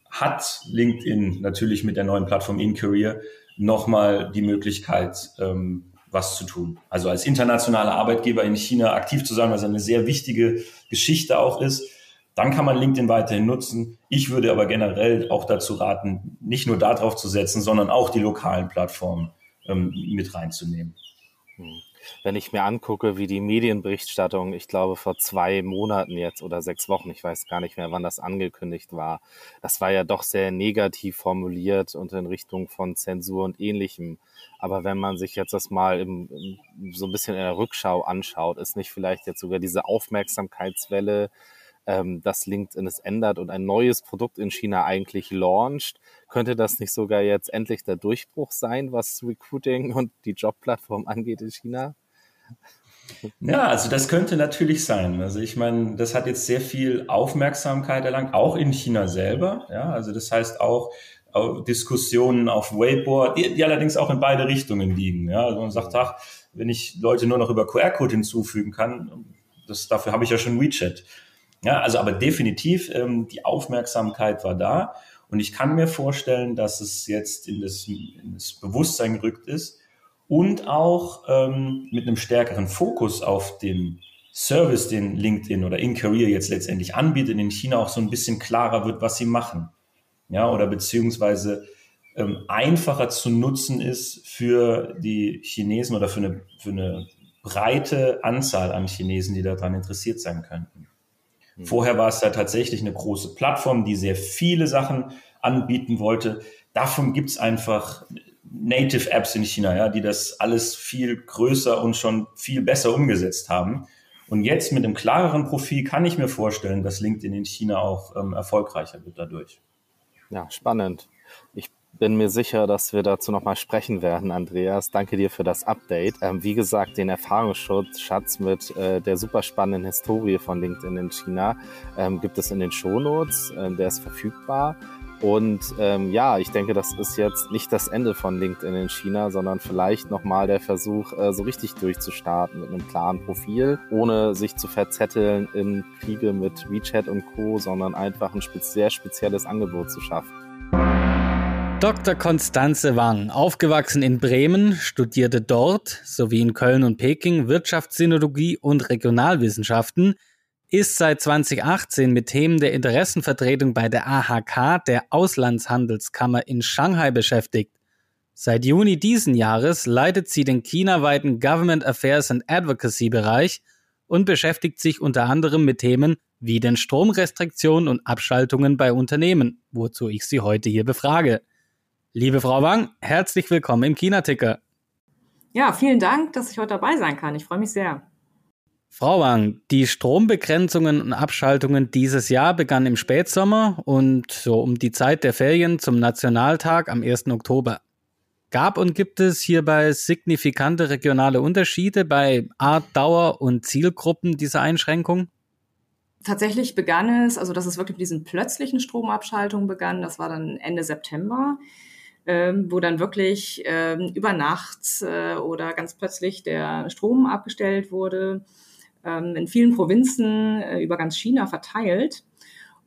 hat LinkedIn natürlich mit der neuen Plattform InCareer nochmal die Möglichkeit, ähm, was zu tun. Also als internationaler Arbeitgeber in China aktiv zu sein, was eine sehr wichtige Geschichte auch ist. Dann kann man LinkedIn weiterhin nutzen. Ich würde aber generell auch dazu raten, nicht nur darauf zu setzen, sondern auch die lokalen Plattformen ähm, mit reinzunehmen. Hm wenn ich mir angucke, wie die Medienberichterstattung, ich glaube vor zwei Monaten jetzt oder sechs Wochen, ich weiß gar nicht mehr, wann das angekündigt war, das war ja doch sehr negativ formuliert und in Richtung von Zensur und ähnlichem. Aber wenn man sich jetzt das mal im, so ein bisschen in der Rückschau anschaut, ist nicht vielleicht jetzt sogar diese Aufmerksamkeitswelle ähm, dass LinkedIn es ändert und ein neues Produkt in China eigentlich launcht. Könnte das nicht sogar jetzt endlich der Durchbruch sein, was Recruiting und die Jobplattform angeht in China? Ja, also das könnte natürlich sein. Also ich meine, das hat jetzt sehr viel Aufmerksamkeit erlangt, auch in China selber. Ja, also das heißt auch, Diskussionen auf Weibo, die, die, allerdings auch in beide Richtungen liegen. Ja, also man sagt, ach, wenn ich Leute nur noch über QR-Code hinzufügen kann, das, dafür habe ich ja schon WeChat. Ja, also aber definitiv, ähm, die Aufmerksamkeit war da. Und ich kann mir vorstellen, dass es jetzt in das, in das Bewusstsein gerückt ist und auch ähm, mit einem stärkeren Fokus auf den Service, den LinkedIn oder InCareer jetzt letztendlich anbietet, in China auch so ein bisschen klarer wird, was sie machen. Ja, oder beziehungsweise ähm, einfacher zu nutzen ist für die Chinesen oder für eine, für eine breite Anzahl an Chinesen, die daran interessiert sein könnten. Mhm. Vorher war es da tatsächlich eine große Plattform, die sehr viele Sachen anbieten wollte. Davon gibt es einfach Native Apps in China, ja, die das alles viel größer und schon viel besser umgesetzt haben. Und jetzt mit einem klareren Profil kann ich mir vorstellen, dass LinkedIn in China auch ähm, erfolgreicher wird dadurch. Ja, spannend. Ich bin mir sicher, dass wir dazu nochmal sprechen werden, Andreas. Danke dir für das Update. Ähm, wie gesagt, den Erfahrungsschatz mit äh, der super spannenden Historie von LinkedIn in China ähm, gibt es in den Shownotes. Ähm, der ist verfügbar. Und ähm, ja, ich denke, das ist jetzt nicht das Ende von LinkedIn in China, sondern vielleicht nochmal der Versuch, äh, so richtig durchzustarten mit einem klaren Profil, ohne sich zu verzetteln in Kriege mit WeChat und Co., sondern einfach ein sehr spezielles Angebot zu schaffen. Dr. Konstanze Wang, aufgewachsen in Bremen, studierte dort sowie in Köln und Peking Wirtschaftssinologie und Regionalwissenschaften, ist seit 2018 mit Themen der Interessenvertretung bei der AHK, der Auslandshandelskammer in Shanghai beschäftigt. Seit Juni diesen Jahres leitet sie den chinaweiten Government Affairs and Advocacy Bereich und beschäftigt sich unter anderem mit Themen wie den Stromrestriktionen und Abschaltungen bei Unternehmen, wozu ich sie heute hier befrage. Liebe Frau Wang, herzlich willkommen im China-Ticker. Ja, vielen Dank, dass ich heute dabei sein kann. Ich freue mich sehr. Frau Wang, die Strombegrenzungen und Abschaltungen dieses Jahr begannen im Spätsommer und so um die Zeit der Ferien zum Nationaltag am 1. Oktober. Gab und gibt es hierbei signifikante regionale Unterschiede bei Art, Dauer und Zielgruppen dieser Einschränkung? Tatsächlich begann es, also dass es wirklich mit diesen plötzlichen Stromabschaltungen begann, das war dann Ende September ähm, wo dann wirklich ähm, über Nacht äh, oder ganz plötzlich der Strom abgestellt wurde, ähm, in vielen Provinzen äh, über ganz China verteilt.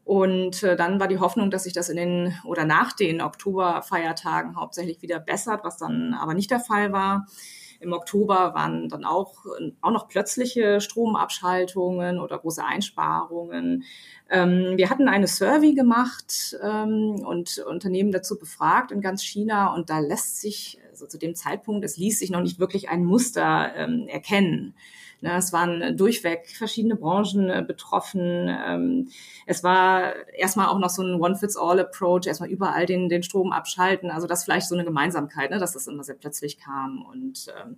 Und äh, dann war die Hoffnung, dass sich das in den oder nach den Oktoberfeiertagen hauptsächlich wieder bessert, was dann aber nicht der Fall war. Im Oktober waren dann auch, auch noch plötzliche Stromabschaltungen oder große Einsparungen. Ähm, wir hatten eine Survey gemacht ähm, und Unternehmen dazu befragt in ganz China und da lässt sich, also zu dem Zeitpunkt, es ließ sich noch nicht wirklich ein Muster ähm, erkennen. Ne, es waren durchweg verschiedene Branchen äh, betroffen. Ähm, es war erstmal auch noch so ein One-Fits-All-Approach, erstmal überall den, den Strom abschalten. Also das vielleicht so eine Gemeinsamkeit, ne, dass das immer sehr plötzlich kam und ähm,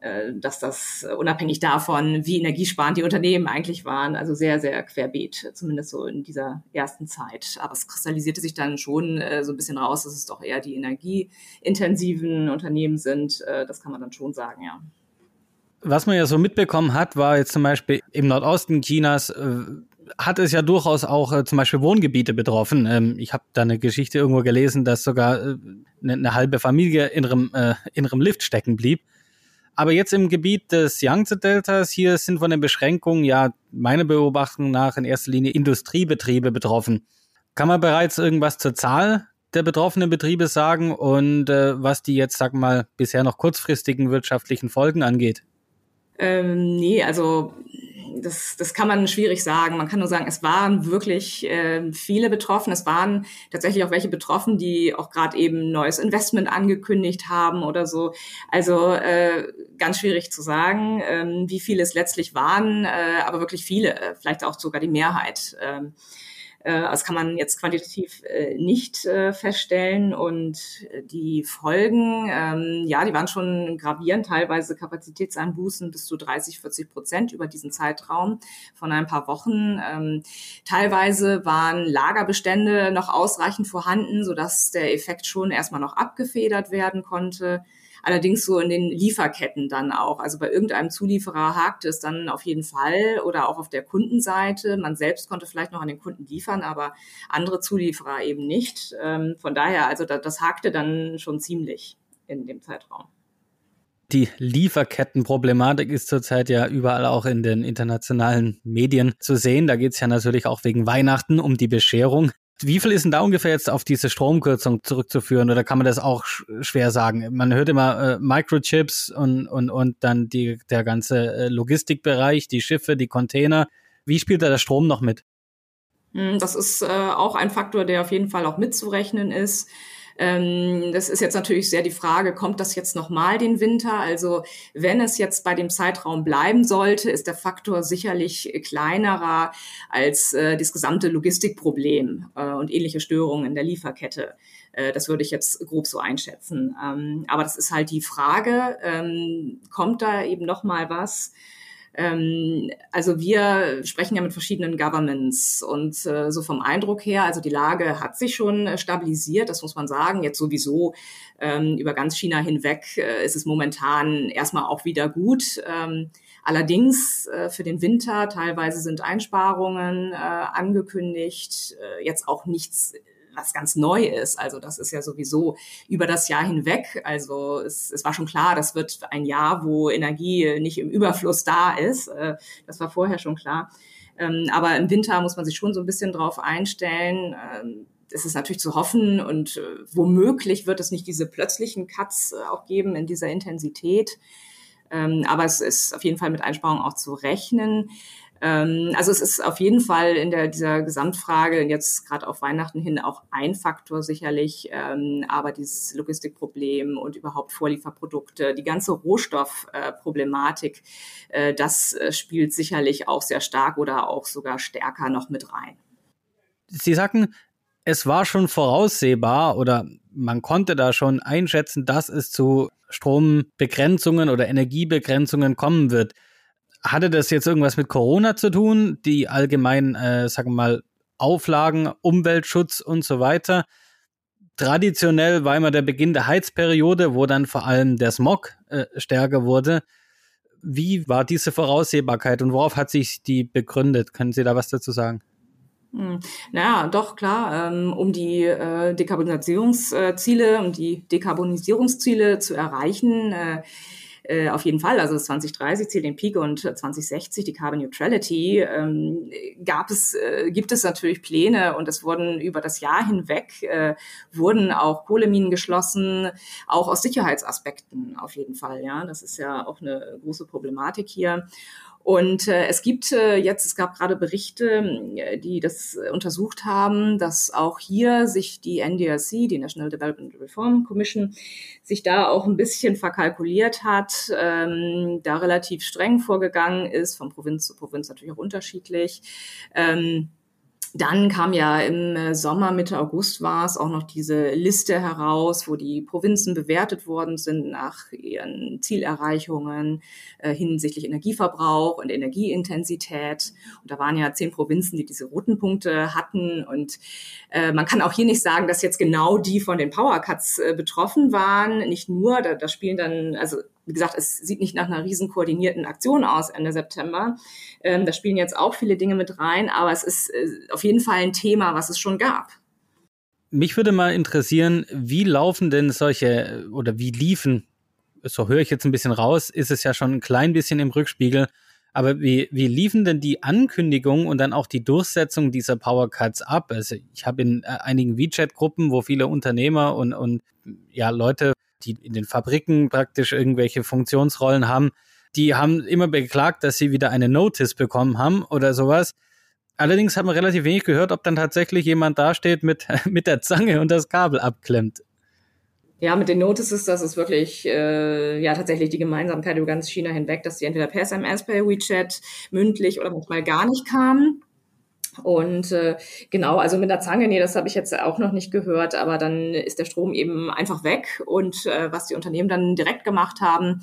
äh, dass das unabhängig davon, wie energiesparend die Unternehmen eigentlich waren, also sehr, sehr querbeet, zumindest so in dieser ersten Zeit. Aber es kristallisierte sich dann schon äh, so ein bisschen raus, dass es doch eher die energieintensiven Unternehmen sind. Äh, das kann man dann schon sagen, ja. Was man ja so mitbekommen hat, war jetzt zum Beispiel im Nordosten Chinas äh, hat es ja durchaus auch äh, zum Beispiel Wohngebiete betroffen. Ähm, ich habe da eine Geschichte irgendwo gelesen, dass sogar äh, eine, eine, halbe Familie in einem, äh, in einem Lift stecken blieb. Aber jetzt im Gebiet des Yangtze-Deltas, hier sind von den Beschränkungen ja meiner Beobachtung nach in erster Linie Industriebetriebe betroffen. Kann man bereits irgendwas zur Zahl der betroffenen Betriebe sagen und äh, was die jetzt, sag mal, bisher noch kurzfristigen wirtschaftlichen Folgen angeht? Ähm, nee, also das, das kann man schwierig sagen. Man kann nur sagen, es waren wirklich äh, viele betroffen. Es waren tatsächlich auch welche betroffen, die auch gerade eben neues Investment angekündigt haben oder so. Also äh, ganz schwierig zu sagen, ähm, wie viele es letztlich waren, äh, aber wirklich viele, äh, vielleicht auch sogar die Mehrheit. Ähm, Äh, das kann man jetzt quantitativ äh, nicht äh, feststellen. Und die Folgen, ähm, ja, die waren schon gravierend, teilweise Kapazitätseinbußen bis zu 30, 40 Prozent über diesen Zeitraum von ein paar Wochen. Ähm, teilweise waren Lagerbestände noch ausreichend vorhanden, sodass der Effekt schon erstmal noch abgefedert werden konnte. Allerdings so in den Lieferketten dann auch. Also bei irgendeinem Zulieferer hakt es dann auf jeden Fall oder auch auf der Kundenseite. Man selbst konnte vielleicht noch an den Kunden liefern, aber andere Zulieferer eben nicht. Ähm, von daher, also das hakte dann schon ziemlich in dem Zeitraum. Die Lieferkettenproblematik ist zurzeit ja überall auch in den internationalen Medien zu sehen. Da geht es ja natürlich auch wegen Weihnachten um die Bescherung. Wie viel ist denn da ungefähr jetzt auf diese Stromkürzung zurückzuführen oder kann man das auch schwer sagen? Man hört immer äh, Microchips und, und, und dann die, der ganze äh, Logistikbereich, die Schiffe, die Container. Wie spielt da der Strom noch mit? Hm, das ist äh, auch ein Faktor, der auf jeden Fall auch mitzurechnen ist. Ähm, das ist jetzt natürlich sehr die Frage, kommt das jetzt nochmal den Winter? Also wenn es jetzt bei dem Zeitraum bleiben sollte, ist der Faktor sicherlich kleinerer als äh, das gesamte Logistikproblem äh, und ähnliche Störungen in der Lieferkette. Äh, das würde ich jetzt grob so einschätzen. Ähm, aber das ist halt die Frage, ähm, kommt da eben nochmal was? Ähm, also wir sprechen ja mit verschiedenen Governments und äh, so vom Eindruck her, also die Lage hat sich schon äh, stabilisiert, das muss man sagen. Jetzt sowieso ähm, über ganz China hinweg äh, ist es momentan erstmal auch wieder gut. Ähm, allerdings äh, für den Winter teilweise sind Einsparungen äh, angekündigt, äh, jetzt auch nichts was ganz neu ist. Also das ist ja sowieso über das Jahr hinweg. Also es, es war schon klar, das wird ein Jahr, wo Energie nicht im Überfluss da ist. Äh, das war vorher schon klar. Ähm, aber im Winter muss man sich schon so ein bisschen drauf einstellen. Ähm, es ist natürlich zu hoffen und äh, womöglich wird es nicht diese plötzlichen Cuts äh, auch geben in dieser Intensität. Ähm, aber es ist auf jeden Fall mit Einsparungen auch zu rechnen. Ähm, also es ist auf jeden Fall in der, dieser Gesamtfrage jetzt gerade auf Weihnachten hin auch ein Faktor sicherlich, ähm, aber dieses Logistikproblem und überhaupt Vorlieferprodukte, die ganze Rohstoffproblematik, äh, das äh, spielt sicherlich auch sehr stark oder auch sogar stärker noch mit rein. Sie sagten, es war schon voraussehbar oder man konnte da schon einschätzen, dass es zu Strombegrenzungen oder Energiebegrenzungen kommen wird. Hatte das jetzt irgendwas mit Corona zu tun? Die allgemeinen, äh, sagen wir mal, Auflagen, Umweltschutz und so weiter. Traditionell war immer der Beginn der Heizperiode, wo dann vor allem der Smog äh, stärker wurde. Wie war diese Voraussehbarkeit und worauf hat sich die begründet? Können Sie da was dazu sagen? Hm. Naja, doch klar, ähm, um die äh, Dekarbonisierungsziele, um die Dekarbonisierungsziele zu erreichen, äh, auf jeden Fall, also 2030 zählt den Peak und 2060 die Carbon Neutrality, ähm, gab es, äh, gibt es natürlich Pläne und es wurden über das Jahr hinweg, äh, wurden auch Kohleminen geschlossen, auch aus Sicherheitsaspekten auf jeden Fall, ja. Das ist ja auch eine große Problematik hier. Und äh, es gibt äh, jetzt, es gab gerade Berichte, äh, die das untersucht haben, dass auch hier sich die NDRC, die National Development Reform Commission, sich da auch ein bisschen verkalkuliert hat, ähm, da relativ streng vorgegangen ist, von Provinz zu Provinz natürlich auch unterschiedlich. Ähm, dann kam ja im äh, Sommer, Mitte August war es, auch noch diese Liste heraus, wo die Provinzen bewertet worden sind nach ihren Zielerreichungen äh, hinsichtlich Energieverbrauch und Energieintensität. Und da waren ja zehn Provinzen, die diese roten Punkte hatten. Und äh, man kann auch hier nicht sagen, dass jetzt genau die von den Powercuts äh, betroffen waren. Nicht nur, da, da spielen dann, also wie gesagt, es sieht nicht nach einer riesen koordinierten Aktion aus Ende September. Ähm, da spielen jetzt auch viele Dinge mit rein, aber es ist äh, auf jeden Fall ein Thema, was es schon gab. Mich würde mal interessieren, wie laufen denn solche oder wie liefen, so höre ich jetzt ein bisschen raus, ist es ja schon ein klein bisschen im Rückspiegel, aber wie, wie liefen denn die Ankündigungen und dann auch die Durchsetzung dieser Power Cuts ab? Also ich habe in äh, einigen WeChat-Gruppen, wo viele Unternehmer und, und ja Leute die in den Fabriken praktisch irgendwelche Funktionsrollen haben, die haben immer beklagt, dass sie wieder eine Notice bekommen haben oder sowas. Allerdings hat man relativ wenig gehört, ob dann tatsächlich jemand dasteht mit, mit der Zange und das Kabel abklemmt. Ja, mit den Notices, das ist wirklich äh, ja tatsächlich die Gemeinsamkeit über ganz China hinweg, dass die entweder per SMS, per WeChat, mündlich oder manchmal gar nicht kamen. Und äh, genau, also mit der Zange, nee, das habe ich jetzt auch noch nicht gehört, aber dann ist der Strom eben einfach weg. Und äh, was die Unternehmen dann direkt gemacht haben,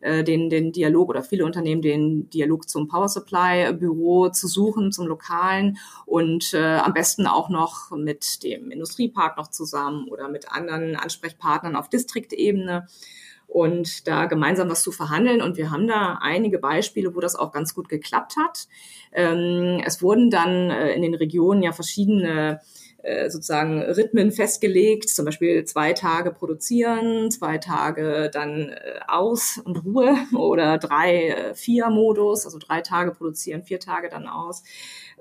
äh, den, den Dialog oder viele Unternehmen den Dialog zum Power Supply Büro zu suchen, zum Lokalen und äh, am besten auch noch mit dem Industriepark noch zusammen oder mit anderen Ansprechpartnern auf Distriktebene und da gemeinsam was zu verhandeln. Und wir haben da einige Beispiele, wo das auch ganz gut geklappt hat. Ähm, es wurden dann äh, in den Regionen ja verschiedene äh, sozusagen Rhythmen festgelegt, zum Beispiel zwei Tage produzieren, zwei Tage dann äh, aus und Ruhe oder drei, vier Modus, also drei Tage produzieren, vier Tage dann aus.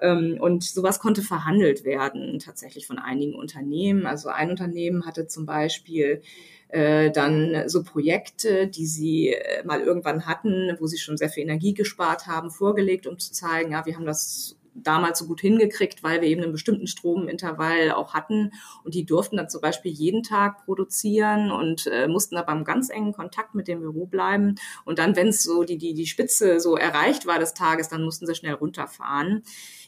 Ähm, und sowas konnte verhandelt werden tatsächlich von einigen Unternehmen. Also ein Unternehmen hatte zum Beispiel äh, dann so Projekte, die sie äh, mal irgendwann hatten, wo sie schon sehr viel Energie gespart haben, vorgelegt, um zu zeigen, ja, wir haben das damals so gut hingekriegt, weil wir eben einen bestimmten Stromintervall auch hatten. Und die durften dann zum Beispiel jeden Tag produzieren und äh, mussten aber im ganz engen Kontakt mit dem Büro bleiben. Und dann, wenn es so die, die, die Spitze so erreicht war des Tages, dann mussten sie schnell runterfahren.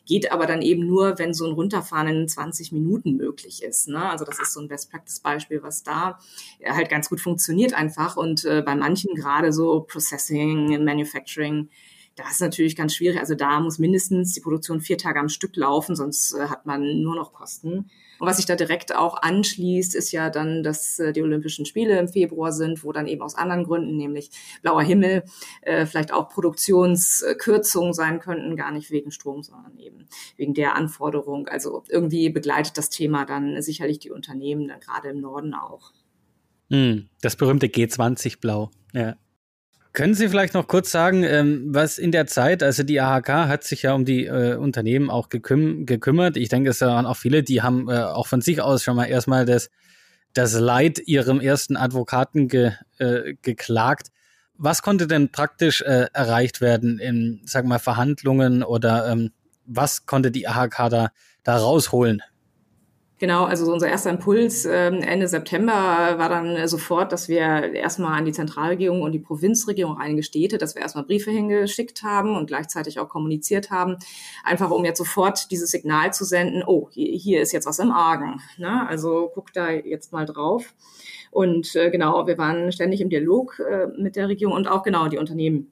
Geht aber dann eben nur, wenn so ein Runterfahren in 20 Minuten möglich ist. Ne? Also das ist so ein Best-Practice-Beispiel, was da halt ganz gut funktioniert einfach. Und äh, bei manchen gerade so Processing, Manufacturing, das ist natürlich ganz schwierig. Also da muss mindestens die Produktion vier Tage am Stück laufen, sonst äh, hat man nur noch Kosten. Und was sich da direkt auch anschließt, ist ja dann, dass äh, die Olympischen Spiele im Februar sind, wo dann eben aus anderen Gründen, nämlich blauer Himmel, äh, vielleicht auch Produktionskürzungen sein könnten, gar nicht wegen Strom, sondern eben wegen der Anforderung. Also irgendwie begleitet das Thema dann sicherlich die Unternehmen, dann gerade im Norden auch. Hm, das berühmte G20 Blau, ja. Können Sie vielleicht noch kurz sagen, ähm, was in der Zeit, also die AHK hat sich ja um die äh, Unternehmen auch geküm gekümmert. Ich denke, es waren auch viele, die haben äh, auch von sich aus schon mal erstmal das, das Leid ihrem ersten Advokaten ge, äh, geklagt. Was konnte denn praktisch erreicht werden in, sag mal, Verhandlungen oder ähm, was konnte die AHK da, da rausholen? Genau, also unser erster Impuls ähm, Ende September war dann sofort, dass wir erstmal an die Zentralregierung und die Provinzregierung, einige Städte, dass wir erstmal Briefe hingeschickt haben und gleichzeitig auch kommuniziert haben, einfach um jetzt sofort dieses Signal zu senden, oh, hier ist jetzt was im Argen. Ne? Also guck da jetzt mal drauf. Und äh, genau, wir waren ständig im Dialog äh, mit der Regierung und auch genau die Unternehmen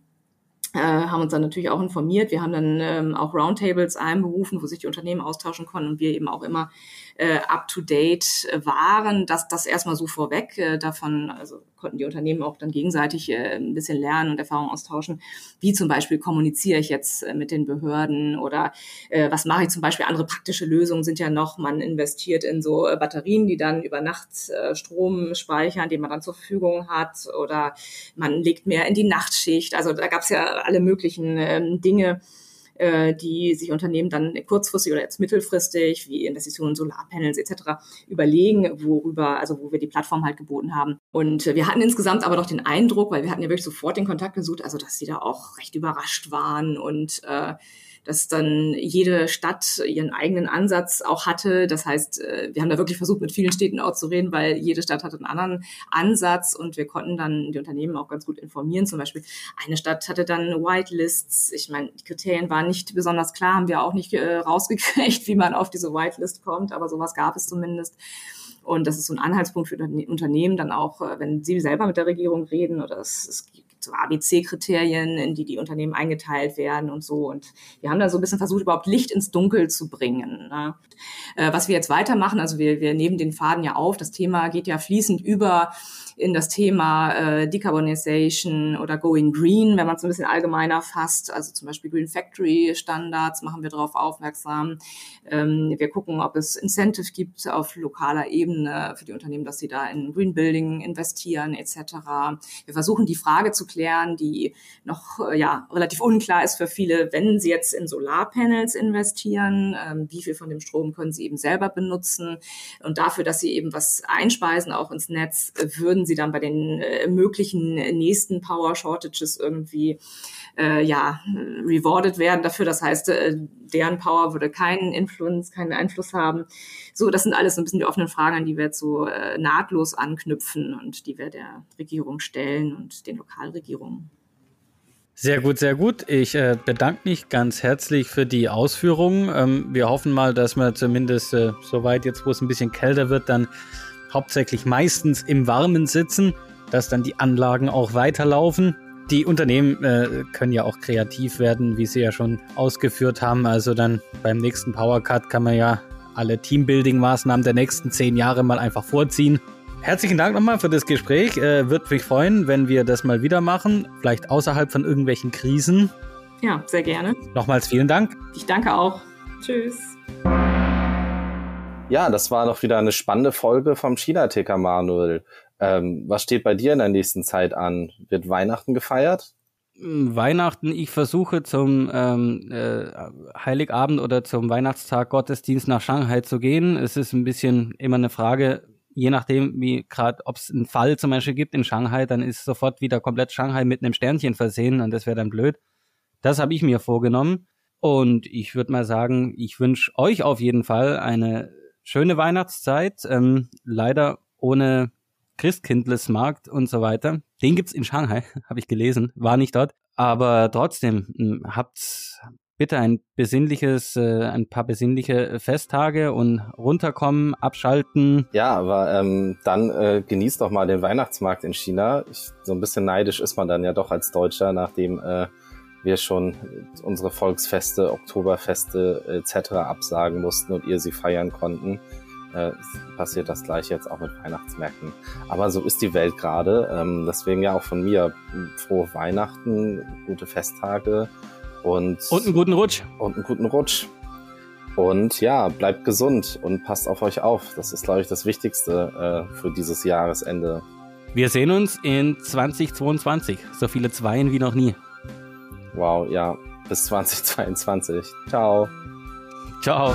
äh, haben uns dann natürlich auch informiert. Wir haben dann ähm, auch Roundtables einberufen, wo sich die Unternehmen austauschen konnten und wir eben auch immer äh, up-to-date waren. Das, das erstmal so vorweg. Äh, davon also konnten die Unternehmen auch dann gegenseitig äh, ein bisschen lernen und Erfahrungen austauschen. Wie zum Beispiel kommuniziere ich jetzt äh, mit den Behörden oder äh, was mache ich zum Beispiel? Andere praktische Lösungen sind ja noch, man investiert in so äh, Batterien, die dann über Nacht äh, Strom speichern, den man dann zur Verfügung hat oder man legt mehr in die Nachtschicht. Also da gab es ja alle möglichen ähm, Dinge, äh, die sich Unternehmen dann kurzfristig oder jetzt mittelfristig, wie Investitionen in Solarpanels etc., überlegen, worüber, also wo wir die Plattform halt geboten haben. Und wir hatten insgesamt aber doch den Eindruck, weil wir hatten ja wirklich sofort den Kontakt gesucht, also dass sie da auch recht überrascht waren und äh, dass dann jede Stadt ihren eigenen Ansatz auch hatte. Das heißt, äh, wir haben da wirklich versucht, mit vielen Städten auch zu reden, weil jede Stadt hatte einen anderen Ansatz und wir konnten dann die Unternehmen auch ganz gut informieren. Zum Beispiel eine Stadt hatte dann Whitelists. Ich meine, die Kriterien waren nicht besonders klar, haben wir auch nicht äh, rausgekriegt, wie man auf diese Whitelist kommt, aber sowas gab es zumindest. Und das ist so ein Anhaltspunkt für Unternehmen dann auch, äh, wenn sie selber mit der Regierung reden oder es, es so ABC-Kriterien, in die die Unternehmen eingeteilt werden und so. Und wir haben da so ein bisschen versucht, überhaupt Licht ins Dunkel zu bringen. Ne? Äh, was wir jetzt weitermachen, also wir, wir nehmen den Faden ja auf, das Thema geht ja fließend über in das Thema äh, Decarbonization oder Going Green, wenn man es ein bisschen allgemeiner fasst. Also zum Beispiel Green Factory Standards machen wir darauf aufmerksam. Ähm, wir gucken, ob es Incentive gibt auf lokaler Ebene für die Unternehmen, dass sie da in Green Building investieren etc. Wir versuchen die Frage zu klären, die noch äh, ja relativ unklar ist für viele, wenn sie jetzt in Solarpanels investieren, ähm, wie viel von dem Strom können sie eben selber benutzen und dafür, dass sie eben was einspeisen auch ins Netz, würden sie dann bei den äh, möglichen nächsten Power Shortages irgendwie äh, ja rewarded werden dafür. Das heißt, äh, deren Power würde keinen Influence, keinen Einfluss haben. So, das sind alles so ein bisschen die offenen Fragen, an die wir jetzt so äh, nahtlos anknüpfen und die wir der Regierung stellen und den Lokalregierungen. Sehr gut, sehr gut. Ich äh, bedanke mich ganz herzlich für die Ausführungen. Ähm, wir hoffen mal, dass wir zumindest äh, soweit jetzt, wo es ein bisschen kälter wird, dann hauptsächlich meistens im Warmen sitzen, dass dann die Anlagen auch weiterlaufen. Die Unternehmen äh, können ja auch kreativ werden, wie sie ja schon ausgeführt haben. Also dann beim nächsten Powercut kann man ja alle Teambuilding-Maßnahmen der nächsten zehn Jahre mal einfach vorziehen. Herzlichen Dank nochmal für das Gespräch. Äh, Würde mich freuen, wenn wir das mal wieder machen. Vielleicht außerhalb von irgendwelchen Krisen. Ja, sehr gerne. Nochmals vielen Dank. Ich danke auch. Tschüss. Ja, das war noch wieder eine spannende Folge vom China-Ticker, Manuel. Ähm, was steht bei dir in der nächsten Zeit an? Wird Weihnachten gefeiert? Hm, Weihnachten, ich versuche zum ähm, äh, Heiligabend oder zum Weihnachtstag Gottesdienst nach Shanghai zu gehen. Es ist ein bisschen immer eine Frage, je nachdem, wie gerade, ob es einen Fall zum Beispiel gibt in Shanghai, dann ist sofort wieder komplett Shanghai mit einem Sternchen versehen und das wäre dann blöd. Das habe ich mir vorgenommen. Und ich würde mal sagen, ich wünsche euch auf jeden Fall eine schöne Weihnachtszeit. Ähm, leider ohne Christkindlesmarkt und so weiter. Den gibt's in Shanghai, habe ich gelesen, war nicht dort. Aber trotzdem, hm, habt bitte ein besinnliches, äh, ein paar besinnliche Festtage und runterkommen, abschalten. Ja, aber ähm, dann äh, genießt doch mal den Weihnachtsmarkt in China. Ich, so ein bisschen neidisch ist man dann ja doch als Deutscher, nachdem äh, wir schon unsere Volksfeste, Oktoberfeste etc. absagen mussten und ihr sie feiern konnten äh, passiert das gleiche jetzt auch mit Weihnachtsmärkten. Aber so ist die Welt gerade. Ähm, deswegen ja auch von mir frohe Weihnachten, gute Festtage und, und einen guten Rutsch. Und einen guten Rutsch. Und ja, bleibt gesund und passt auf euch auf. Das ist, glaube ich, das Wichtigste äh, für dieses Jahresende. Wir sehen uns in 2022. So viele Zweien wie noch nie. Wow, ja. Bis 2022. Ciao. Ciao.